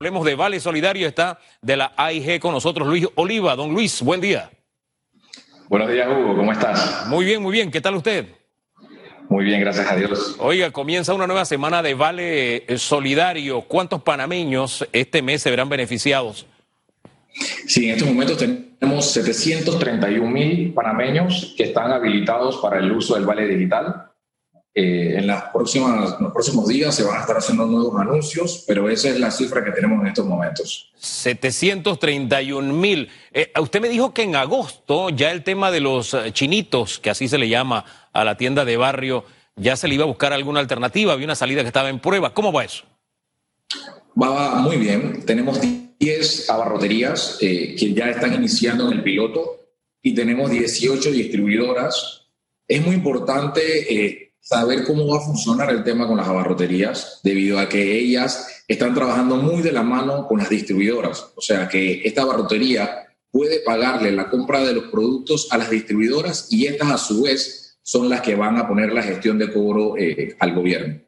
Hablemos de Vale Solidario, está de la AIG con nosotros Luis Oliva. Don Luis, buen día. Buenos días, Hugo, ¿cómo estás? Muy bien, muy bien. ¿Qué tal usted? Muy bien, gracias a Dios. Oiga, comienza una nueva semana de Vale eh, Solidario. ¿Cuántos panameños este mes se verán beneficiados? Sí, en estos momentos tenemos 731 mil panameños que están habilitados para el uso del Vale Digital. Eh, en, las próximas, los próximos días se van a estar haciendo nuevos anuncios, pero esa es la cifra que tenemos en estos momentos. 731 mil. Eh, usted me dijo que en agosto ya el tema de los eh, chinitos, que así se le llama a la tienda de barrio, ya se le iba a buscar alguna alternativa, había una salida que estaba en prueba. ¿Cómo va eso? Va muy bien. Tenemos 10 abarroterías que ya están iniciando en el piloto y tenemos 18 distribuidoras. Es muy importante saber cómo va a funcionar el tema con las abarroterías, debido a que ellas están trabajando muy de la mano con las distribuidoras. O sea que esta abarrotería puede pagarle la compra de los productos a las distribuidoras y estas a su vez son las que van a poner la gestión de cobro eh, al gobierno.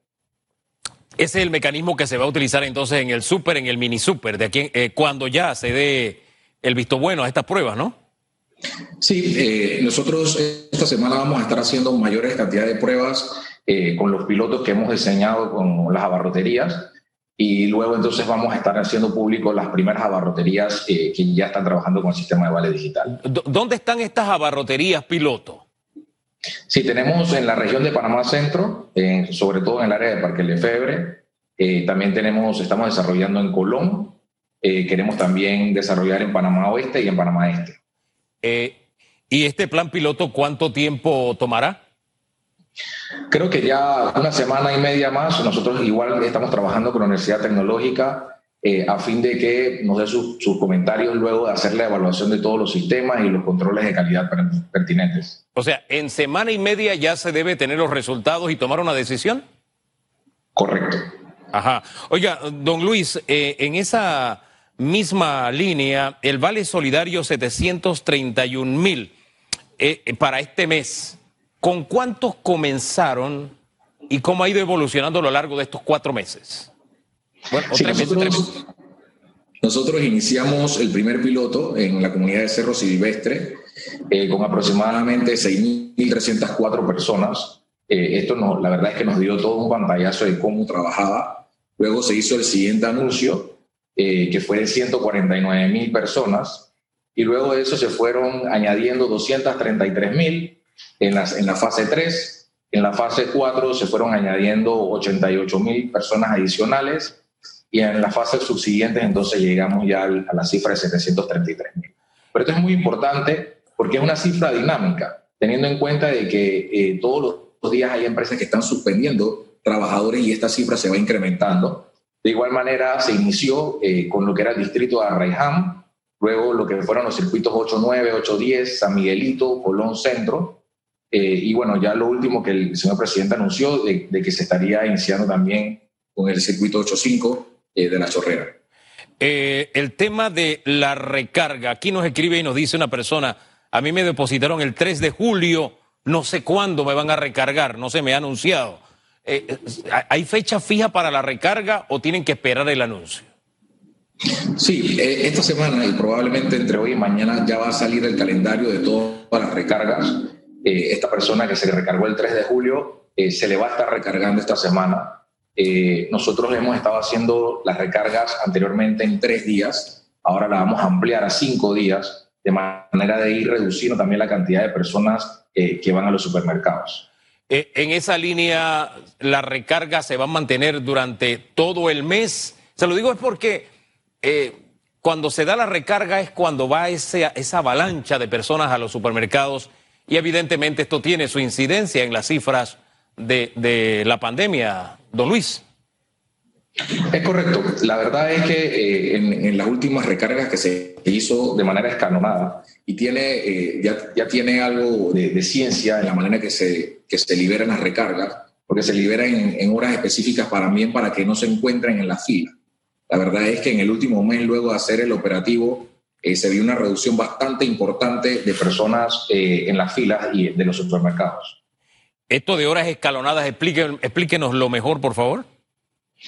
Ese es el mecanismo que se va a utilizar entonces en el súper, en el mini súper, de aquí, eh, cuando ya se dé el visto bueno a estas pruebas, ¿no? Sí, eh, nosotros esta semana vamos a estar haciendo mayores cantidades de pruebas eh, con los pilotos que hemos diseñado con las abarroterías y luego entonces vamos a estar haciendo público las primeras abarroterías que ya están trabajando con el sistema de vale digital. ¿Dónde están estas abarroterías piloto? Sí, tenemos en la región de Panamá Centro, sobre todo en el área de Parque Lefebre. Eh, también tenemos, estamos desarrollando en Colón. queremos también desarrollar en Panamá Oeste y en Panamá Este. ¿Y este plan piloto cuánto tiempo tomará? Creo que ya una semana y media más. Nosotros igual estamos trabajando con la Universidad Tecnológica eh, a fin de que nos dé sus, comentarios luego de hacer la evaluación de todos los sistemas y los controles de calidad pertinentes. O sea, en semana y media ya se debe tener los resultados y tomar una decisión. Correcto. Ajá. Oiga, don Luis, eh, en esa misma línea, el Vale Solidario 731 mil eh, eh, para este mes. ¿Con cuántos comenzaron y cómo ha ido evolucionando a lo largo de estos cuatro meses? Bueno, nosotros, nosotros, iniciamos el primer piloto en la comunidad de Cerro Silvestre eh, con aproximadamente 6.304 personas. esto no, la verdad es que nos dio todo un pantallazo de cómo trabajaba. Luego se hizo el siguiente anuncio eh, que fue de 149 mil personas, y luego de eso se fueron añadiendo 233 mil en, en la fase 3, en la fase 4 se fueron añadiendo 88 mil personas adicionales, y en la fase subsiguiente entonces llegamos ya a la cifra de 733 mil. Pero esto es muy importante porque es una cifra dinámica, teniendo en cuenta de que eh, todos los días hay empresas que están suspendiendo trabajadores y esta cifra se va incrementando. De igual manera, se inició eh, con lo que era el distrito de Arraiján, luego lo que fueron los circuitos 8-9, 8-10, San Miguelito, Colón Centro, eh, y bueno, ya lo último que el señor presidente anunció de, que se estaría iniciando también con el circuito 8-5 eh, de la Chorrera. el tema de la recarga, aquí nos escribe y nos dice una persona, a mí me depositaron el 3 de julio, no sé cuándo me van a recargar, no se me ha anunciado. Eh, eh, ¿hay fecha fija para la recarga o tienen que esperar el anuncio? Sí, eh, esta semana y probablemente entre hoy y mañana ya va a salir el calendario de todas las recargas. esta persona que se recargó el 3 de julio se le va a estar recargando esta semana. nosotros hemos estado haciendo las recargas anteriormente en tres días, ahora la vamos a ampliar a cinco días, de manera de ir reduciendo también la cantidad de personas que van a los supermercados. Eh, en esa línea, la recarga se va a mantener durante todo el mes. Se lo digo es porque eh, cuando se da la recarga es cuando va esa avalancha de personas a los supermercados y evidentemente esto tiene su incidencia en las cifras de, la pandemia. Don Luis. Es correcto. La verdad es que eh, en, las últimas recargas que se hizo de manera escalonada y tiene, eh, ya, tiene algo de, ciencia en la manera que se, que se liberan las recargas, porque se liberan en, horas específicas para bien para que no se encuentren en la fila. La verdad es que en el último mes, luego de hacer el operativo, eh, se vio una reducción bastante importante de personas en las filas y de los supermercados. Esto de horas escalonadas, explíquenos lo mejor, por favor.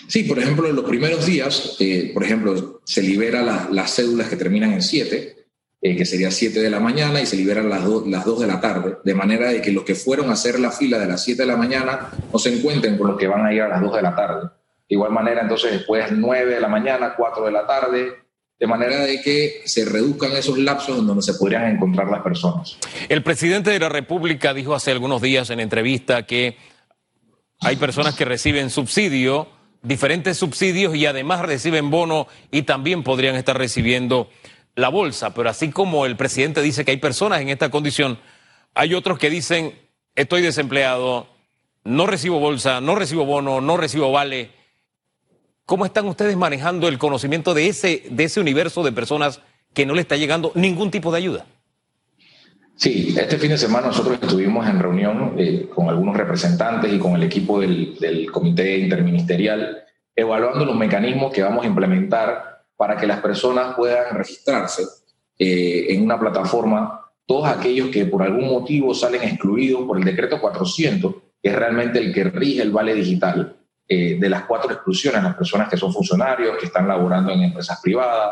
Sí, por ejemplo, en los primeros días, eh, por ejemplo, se libera las cédulas que terminan en 7, eh, que sería 7 de la mañana, y se liberan las, las 2 de la tarde, de manera de que los que fueron a hacer la fila de las 7 de la mañana no se encuentren con los que van a ir a las 2 de la tarde. De igual manera, entonces, después 9 de la mañana, 4 de la tarde, de manera de que se reduzcan esos lapsos en donde se podrían encontrar las personas. El presidente de la República dijo hace algunos días en entrevista que hay personas que reciben subsidio, diferentes subsidios y además reciben bono y también podrían estar recibiendo la bolsa. Pero así como el presidente dice que hay personas en esta condición, hay otros que dicen estoy desempleado, no recibo bolsa, no recibo bono, no recibo vale ¿Cómo están ustedes manejando el conocimiento de ese, de ese universo de personas que no le está llegando ningún tipo de ayuda? Sí, este fin de semana nosotros estuvimos en reunión eh, con algunos representantes y con el equipo del, comité interministerial evaluando los mecanismos que vamos a implementar para que las personas puedan registrarse eh, en una plataforma, todos aquellos que por algún motivo salen excluidos por el decreto 400, que es realmente el que rige el vale digital. Eh, de las cuatro exclusiones, las personas que son funcionarios, que están laborando en empresas privadas,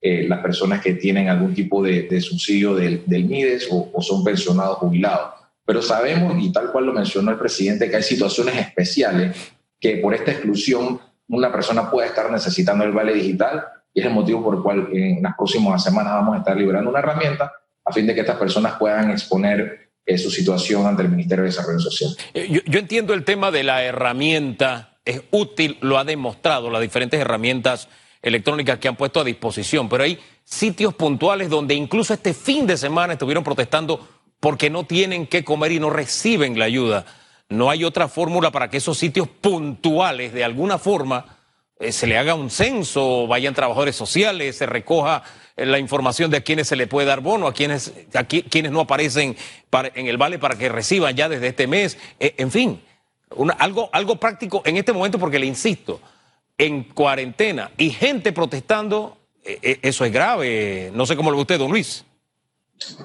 eh, las personas que tienen algún tipo de, subsidio del, MIDES o, son pensionados jubilados. Pero sabemos, y tal cual lo mencionó el presidente, que hay situaciones especiales que por esta exclusión una persona puede estar necesitando el vale digital y es el motivo por el cual en las próximas semanas vamos a estar liberando una herramienta a fin de que estas personas puedan exponer eh, su situación ante el Ministerio de Desarrollo Social. yo entiendo el tema de la herramienta es útil, lo ha demostrado las diferentes herramientas electrónicas que han puesto a disposición, pero hay sitios puntuales donde incluso este fin de semana estuvieron protestando porque no tienen que comer y no reciben la ayuda. No hay otra fórmula para que esos sitios puntuales, de alguna forma, eh, se le haga un censo, vayan trabajadores sociales, se recoja eh, la información de a quienes se le puede dar bono, a quienes, a quienes no aparecen en el vale para que reciban ya desde este mes, eh, en fin algo, algo práctico en este momento, porque le insisto, en cuarentena y gente protestando, eh, eh, eso es grave. No sé cómo lo ve usted, don Luis.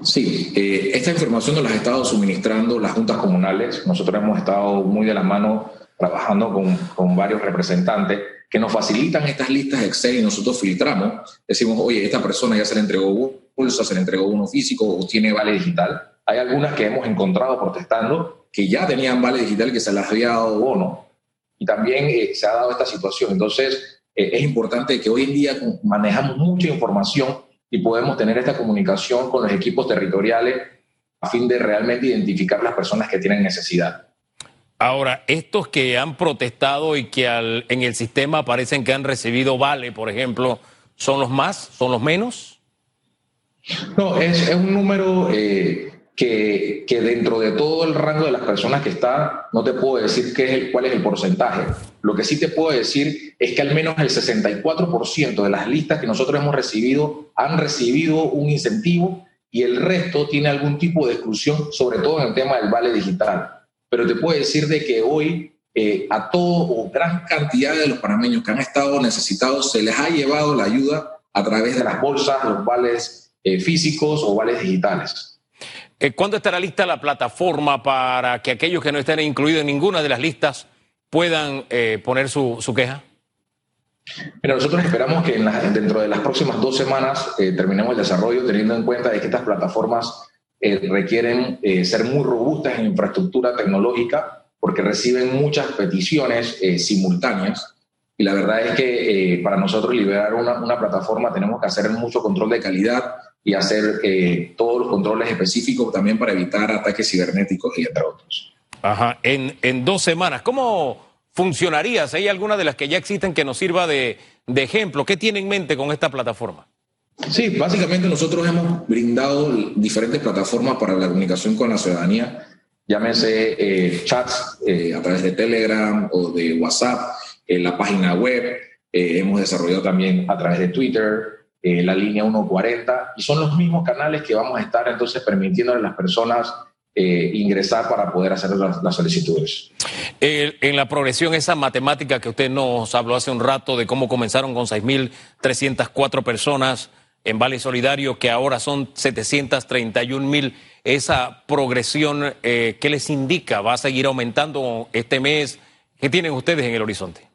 Sí, eh, esta información nos la ha estado suministrando las juntas comunales. Nosotros hemos estado muy de la mano trabajando con, con varios representantes que nos facilitan estas listas Excel y nosotros filtramos. Decimos, oye, esta persona ya se le entregó pulsa, se le entregó uno físico o tiene vale digital. Hay algunas que hemos encontrado protestando que ya tenían vale digital que se les había dado bono. Y también eh, se ha dado esta situación. Entonces, eh, es importante que hoy en día manejamos mucha información y podemos tener esta comunicación con los equipos territoriales a fin de realmente identificar las personas que tienen necesidad. Ahora, estos que han protestado y que en el sistema parecen que han recibido vale, por ejemplo, ¿son los más? ¿Son los menos? No, es, un número eh, que, dentro de todo el rango de las personas que está, no te puedo decir qué es el, cuál es el porcentaje. Lo que sí te puedo decir es que al menos el 64% de las listas que nosotros hemos recibido han recibido un incentivo y el resto tiene algún tipo de exclusión, sobre todo en el tema del vale digital. Pero te puedo decir de que hoy eh, a todo o gran cantidad de los panameños que han estado necesitados se les ha llevado la ayuda a través de las bolsas, los vales eh, físicos o vales digitales. Eh, ¿Cuándo estará lista la plataforma para que aquellos que no estén incluidos en ninguna de las listas puedan eh, poner su, queja? Mira, nosotros esperamos que dentro de las próximas dos semanas eh, terminemos el desarrollo, teniendo en cuenta de que estas plataformas requieren ser muy robustas en infraestructura tecnológica, porque reciben muchas peticiones simultáneas. Y la verdad es que para nosotros liberar una, una plataforma tenemos que hacer mucho control de calidad, y hacer eh, todos los controles específicos también para evitar ataques cibernéticos y entre otros. Ajá, en, en dos semanas, ¿cómo funcionaría? ¿Hay alguna de las que ya existen que nos sirva de, de ejemplo? ¿Qué tiene en mente con esta plataforma? Sí, básicamente nosotros hemos brindado diferentes plataformas para la comunicación con la ciudadanía, llámese eh, chats eh, a través de Telegram o de WhatsApp, en la página web, hemos desarrollado también a través de Twitter, eh, la línea 140, y son los mismos canales que vamos a estar entonces permitiéndole a las personas eh, ingresar para poder hacer las, solicitudes. en la progresión, esa matemática que usted nos habló hace un rato de cómo comenzaron con 6.304 personas en Vale Solidario, que ahora son 731.000, esa progresión, eh, ¿qué les indica? ¿Va a seguir aumentando este mes? ¿Qué tienen ustedes en el horizonte?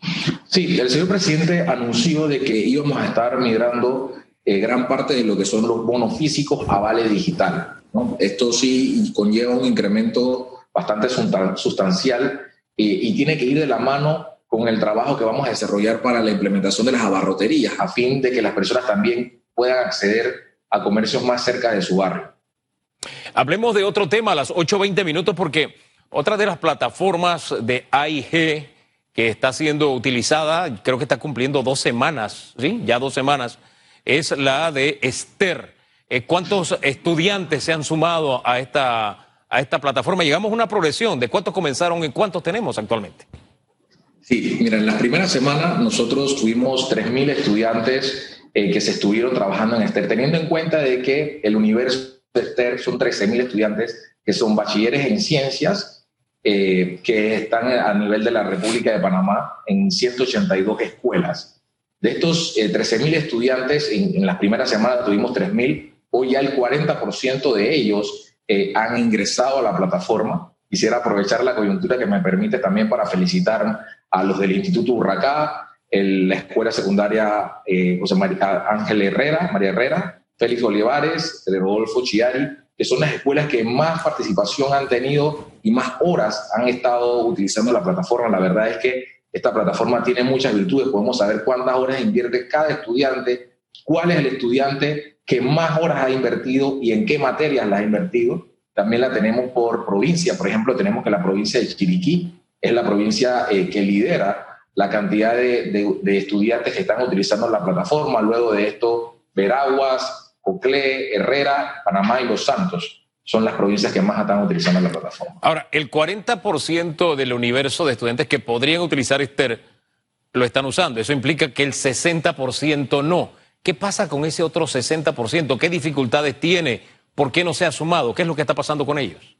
Sí, el señor presidente anunció de que íbamos a estar migrando eh, gran parte de lo que son los bonos físicos a vale digital. Esto sí conlleva un incremento bastante sustancial eh, y tiene que ir de la mano con el trabajo que vamos a desarrollar para la implementación de las abarroterías, a fin de que las personas también puedan acceder a comercios más cerca de su barrio. Hablemos de otro tema a las 8.20 minutos porque otra de las plataformas de AIG que está siendo utilizada, creo que está cumpliendo dos semanas, ¿sí? Ya dos semanas, es la de Esther. Eh, ¿Cuántos estudiantes se han sumado a esta, a esta plataforma? Llegamos a una progresión de cuántos comenzaron y cuántos tenemos actualmente. Sí, mira, en las primeras semanas nosotros tuvimos 3.000 estudiantes eh, que se estuvieron trabajando en Esther, teniendo en cuenta de que el universo de Esther son 13.000 estudiantes que son bachilleres en ciencias eh, que están a nivel de la República de Panamá en 182 escuelas. De estos 13.000 estudiantes, en, en las primeras semanas tuvimos 3.000, hoy ya el 40% de ellos eh, han ingresado a la plataforma. Quisiera aprovechar la coyuntura que me permite también para felicitar a los del Instituto Urracá, la Escuela Secundaria eh, José María, Ángel Herrera, María Herrera, Félix Olivares, Rodolfo Chiari, que son las escuelas que más participación han tenido y más horas han estado utilizando la plataforma. La verdad es que esta plataforma tiene muchas virtudes. Podemos saber cuántas horas invierte cada estudiante, cuál es el estudiante que más horas ha invertido y en qué materias las ha invertido. También la tenemos por provincia. Por ejemplo, tenemos que la provincia de Chiriquí es la provincia eh, que lidera la cantidad de, estudiantes que están utilizando la plataforma. Luego de esto, Veraguas, Coclé, Herrera, Panamá y Los Santos son las provincias que más están utilizando la plataforma. Ahora, el 40% del universo de estudiantes que podrían utilizar Esther lo están usando. Eso implica que el 60% no. ¿Qué pasa con ese otro 60%? ¿Qué dificultades tiene? ¿Por qué no se ha sumado? ¿Qué es lo que está pasando con ellos?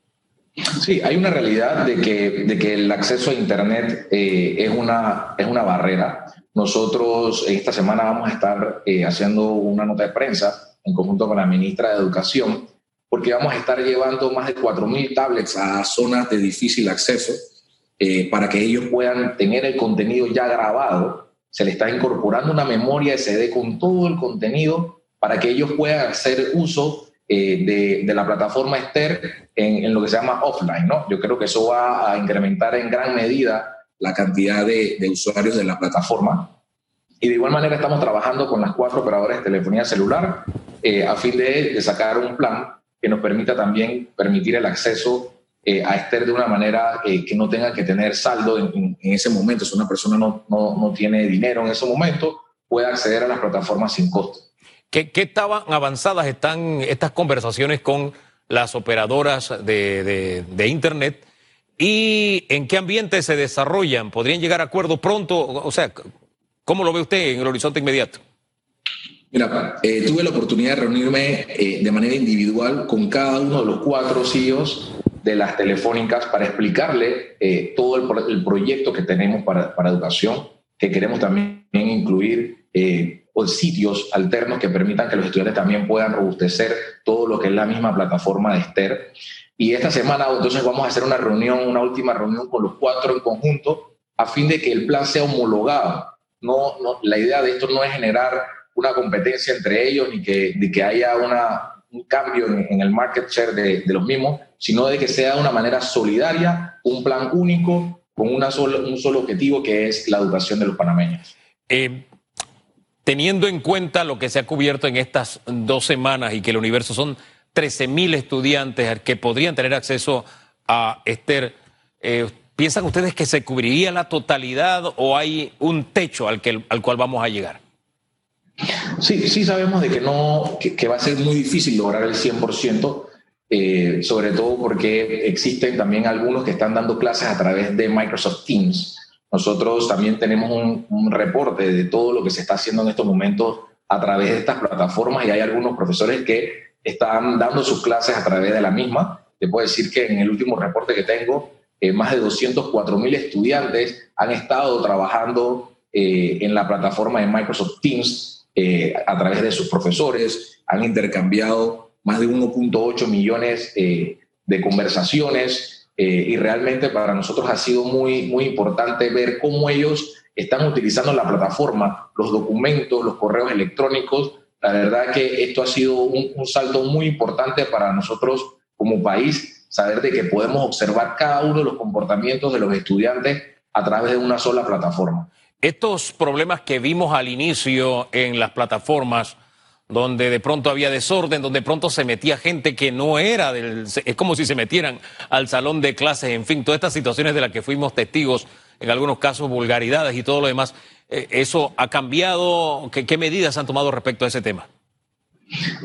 Sí, hay una realidad de que, de que el acceso a Internet eh, es, una, es una barrera. Nosotros esta semana vamos a estar eh, haciendo una nota de prensa en conjunto con la ministra de Educación, porque vamos a estar llevando más de 4.000 tablets a zonas de difícil acceso eh, para que ellos puedan tener el contenido ya grabado se le está incorporando una memoria SD con todo el contenido para que ellos puedan hacer uso eh, de, la plataforma Esther en, lo que se llama offline. ¿no? Yo creo que eso va a incrementar en gran medida la cantidad de, usuarios de la plataforma. Y de igual manera estamos trabajando con las cuatro operadoras de telefonía celular eh, a fin de, de sacar un plan que nos permita también permitir el acceso eh, a Esther de una manera eh, que no tenga que tener saldo en, ese momento. Si una persona no, no, tiene dinero en ese momento, puede acceder a las plataformas sin costo. ¿Qué, qué estaban avanzadas están estas conversaciones con las operadoras de, de, Internet? ¿Y en qué ambiente se desarrollan? ¿Podrían llegar a acuerdo pronto? O sea, ¿cómo lo ve usted en el horizonte inmediato? Mira, eh, tuve la oportunidad de reunirme de manera individual con cada uno de los cuatro CEOs de las telefónicas para explicarle eh, todo el, proyecto que tenemos para, para, educación, que queremos también incluir eh, sitios alternos que permitan que los estudiantes también puedan robustecer todo lo que es la misma plataforma de Esther. Y esta semana entonces vamos a hacer una reunión, una última reunión con los cuatro en conjunto, a fin de que el plan sea homologado. No, no, la idea de esto no es generar una competencia entre ellos ni que, que haya una, un cambio en, el market share de, de, los mismos, sino de que sea de una manera solidaria, un plan único, con una un solo objetivo que es la educación de los panameños. Eh, teniendo en cuenta lo que se ha cubierto en estas dos semanas y que el universo son 13 mil estudiantes que podrían tener acceso a Esther, eh, ¿piensan ustedes que se cubriría la totalidad o hay un techo al, que, al cual vamos a llegar? Sí, sí sabemos de que, no, que, va a ser muy difícil lograr el 100%, eh, sobre todo porque existen también algunos que están dando clases a través de Microsoft Teams. Nosotros también tenemos un, reporte de todo lo que se está haciendo en estos momentos a través de estas plataformas y hay algunos profesores que están dando sus clases a través de la misma. Te puedo decir que en el último reporte que tengo, eh, más de 204 mil estudiantes han estado trabajando eh, en la plataforma de Microsoft Teams eh, a través de sus profesores, han intercambiado más de 1.8 millones eh, de conversaciones eh, y realmente para nosotros ha sido muy, muy importante ver cómo ellos están utilizando la plataforma, los documentos, los correos electrónicos. La verdad que esto ha sido un, salto muy importante para nosotros como país, saber de que podemos observar cada uno de los comportamientos de los estudiantes a través de una sola plataforma. Estos problemas que vimos al inicio en las plataformas, donde de pronto había desorden, donde de pronto se metía gente que no era del... Es como si se metieran al salón de clases, en fin, todas estas situaciones de las que fuimos testigos, en algunos casos vulgaridades y todo lo demás. Eh, ¿Eso ha cambiado? ¿Qué, medidas han tomado respecto a ese tema?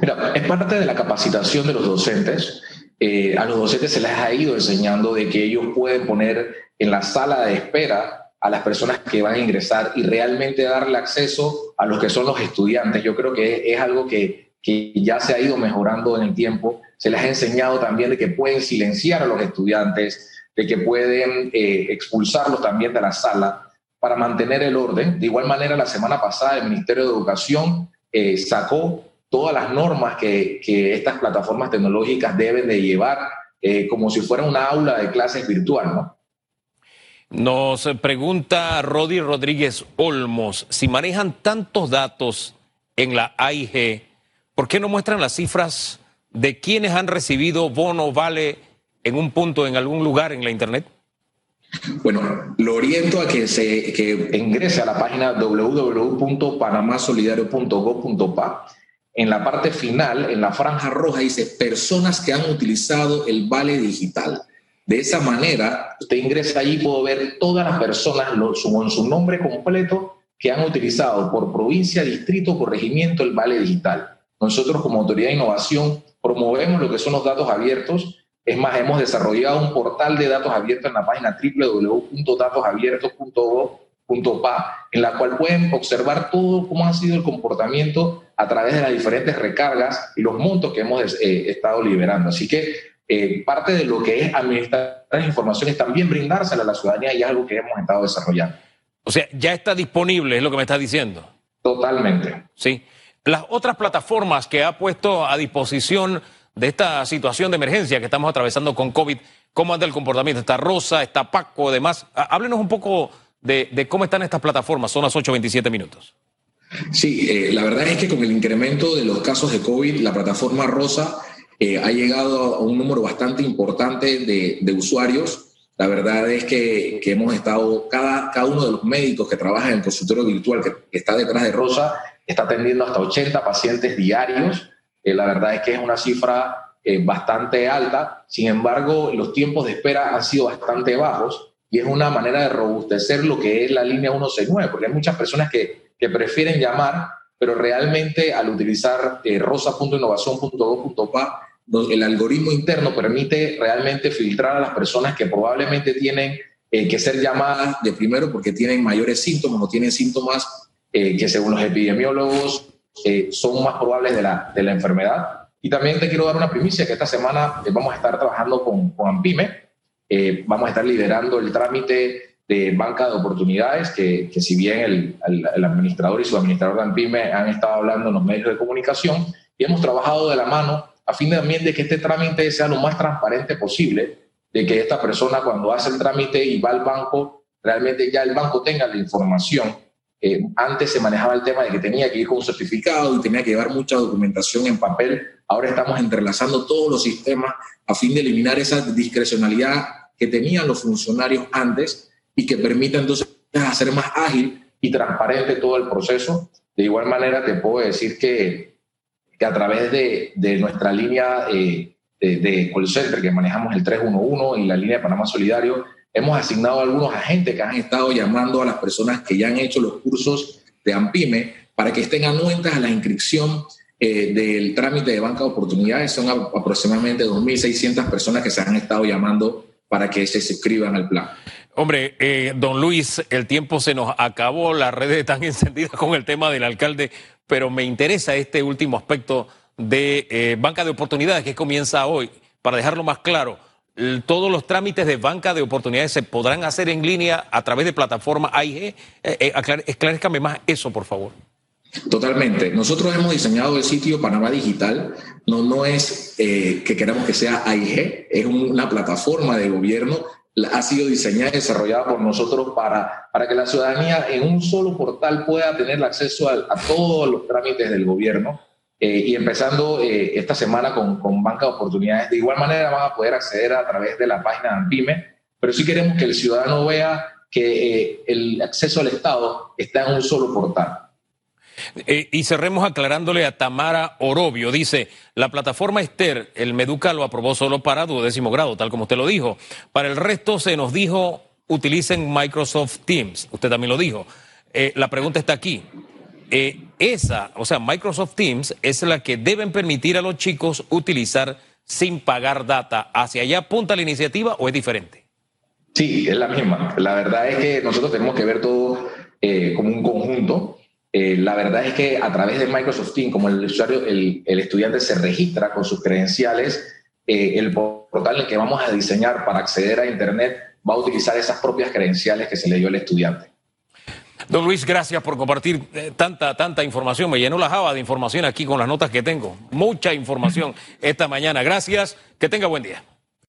Mira, es parte de la capacitación de los docentes. Eh, a los docentes se les ha ido enseñando de que ellos pueden poner en la sala de espera a las personas que van a ingresar y realmente darle acceso a los que son los estudiantes. Yo creo que es, algo que, que, ya se ha ido mejorando en el tiempo. Se les ha enseñado también de que pueden silenciar a los estudiantes, de que pueden eh, expulsarlos también de la sala para mantener el orden. De igual manera, la semana pasada el Ministerio de Educación eh, sacó todas las normas que, que, estas plataformas tecnológicas deben de llevar eh, como si fuera una aula de clases virtual, ¿no? Nos pregunta Rodi Rodríguez Olmos, si manejan tantos datos en la AIG, ¿por qué no muestran las cifras de quienes han recibido bono vale en un punto, en algún lugar en la Internet? Bueno, lo oriento a que, se, ingrese a la página www.panamasolidario.gov.pa. En la parte final, en la franja roja, dice personas que han utilizado el vale digital. De esa manera, usted ingresa allí y puede ver todas las personas con su nombre completo que han utilizado por provincia, distrito, corregimiento el Vale Digital. Nosotros como Autoridad de Innovación promovemos lo que son los datos abiertos. Es más, hemos desarrollado un portal de datos abiertos en la página www.datosabiertos.gov.pa, en la cual pueden observar todo cómo ha sido el comportamiento a través de las diferentes recargas y los montos que hemos eh, estado liberando. Así que eh, parte de lo que es administrar las informaciones también brindársela a la ciudadanía y es algo que hemos estado desarrollando. O sea, ya está disponible, es lo que me está diciendo. Totalmente. Sí. Las otras plataformas que ha puesto a disposición de esta situación de emergencia que estamos atravesando con COVID, ¿cómo anda el comportamiento? Está Rosa, está Paco, además. Háblenos un poco de, cómo están estas plataformas. Son las 8.27 minutos. Sí, eh, la verdad es que con el incremento de los casos de COVID, la plataforma Rosa eh, ha llegado a un número bastante importante de, usuarios. La verdad es que, hemos estado, cada, cada uno de los médicos que trabajan en el consultorio virtual que, está detrás de Rosa, está atendiendo hasta 80 pacientes diarios. Eh, la verdad es que es una cifra eh, bastante alta. Sin embargo, los tiempos de espera han sido bastante bajos y es una manera de robustecer lo que es la línea 169, porque hay muchas personas que, que prefieren llamar, pero realmente al utilizar rosa.innovación.gov.pa el algoritmo interno permite realmente filtrar a las personas que probablemente tienen eh, que ser llamadas de primero porque tienen mayores síntomas o tienen síntomas eh, que según los epidemiólogos eh, son más probables de la, de la enfermedad. Y también te quiero dar una primicia que esta semana vamos a estar trabajando con, con AMPIME, vamos a estar liderando el trámite de banca de oportunidades, que, que si bien el, el, el, administrador y su administrador de AMPIME han estado hablando en los medios de comunicación, y hemos trabajado de la mano a fin también de que este trámite sea lo más transparente posible, de que esta persona cuando hace el trámite y va al banco, realmente ya el banco tenga la información. Eh, antes se manejaba el tema de que tenía que ir con un certificado y tenía que llevar mucha documentación en papel. Ahora estamos entrelazando todos los sistemas a fin de eliminar esa discrecionalidad que tenían los funcionarios antes y que permita entonces hacer más ágil y transparente todo el proceso. De igual manera, te puedo decir que que a través de, de nuestra línea eh, de, de, call center que manejamos el 311 y la línea de Panamá Solidario, hemos asignado a algunos agentes que han estado llamando a las personas que ya han hecho los cursos de AMPIME para que estén anuentes a la inscripción eh, del trámite de banca de oportunidades. Son aproximadamente 2.600 personas que se han estado llamando para que se suscriban al plan. Hombre, eh, don Luis, el tiempo se nos acabó, las redes están encendidas con el tema del alcalde, pero me interesa este último aspecto de eh, banca de oportunidades que comienza hoy. Para dejarlo más claro, todos los trámites de banca de oportunidades se podrán hacer en línea a través de plataforma AIG. Eh, esclarezcame más eso, por favor. Totalmente. Nosotros hemos diseñado el sitio Panamá Digital. No, no es que queramos que sea AIG, es una plataforma de gobierno ha sido diseñada y desarrollada por nosotros para, para que la ciudadanía en un solo portal pueda tener acceso a, todos los trámites del gobierno. Eh, y empezando eh, esta semana con, con Banca de Oportunidades, de igual manera van a poder acceder a través de la página de AMPIME, pero sí queremos que el ciudadano vea que eh, el acceso al Estado está en un solo portal. Eh, y cerremos aclarándole a Tamara Orobio. Dice, la plataforma Esther, el Meduca lo aprobó solo para duodécimo grado, tal como usted lo dijo. Para el resto se nos dijo, utilicen Microsoft Teams. Usted también lo dijo. Eh, la pregunta está aquí. esa, o sea, Microsoft Teams es la que deben permitir a los chicos utilizar sin pagar data. ¿Hacia allá apunta la iniciativa o es diferente? Sí, es la misma. La verdad es que nosotros tenemos que ver todo eh, como un conjunto. Eh, la verdad es que a través de Microsoft Teams, como el usuario, el, estudiante se registra con sus credenciales, eh, el portal que vamos a diseñar para acceder a Internet va a utilizar esas propias credenciales que se le dio al estudiante. Don Luis, gracias por compartir tanta, tanta información. Me llenó la java de información aquí con las notas que tengo. Mucha información esta mañana. Gracias. Que tenga buen día.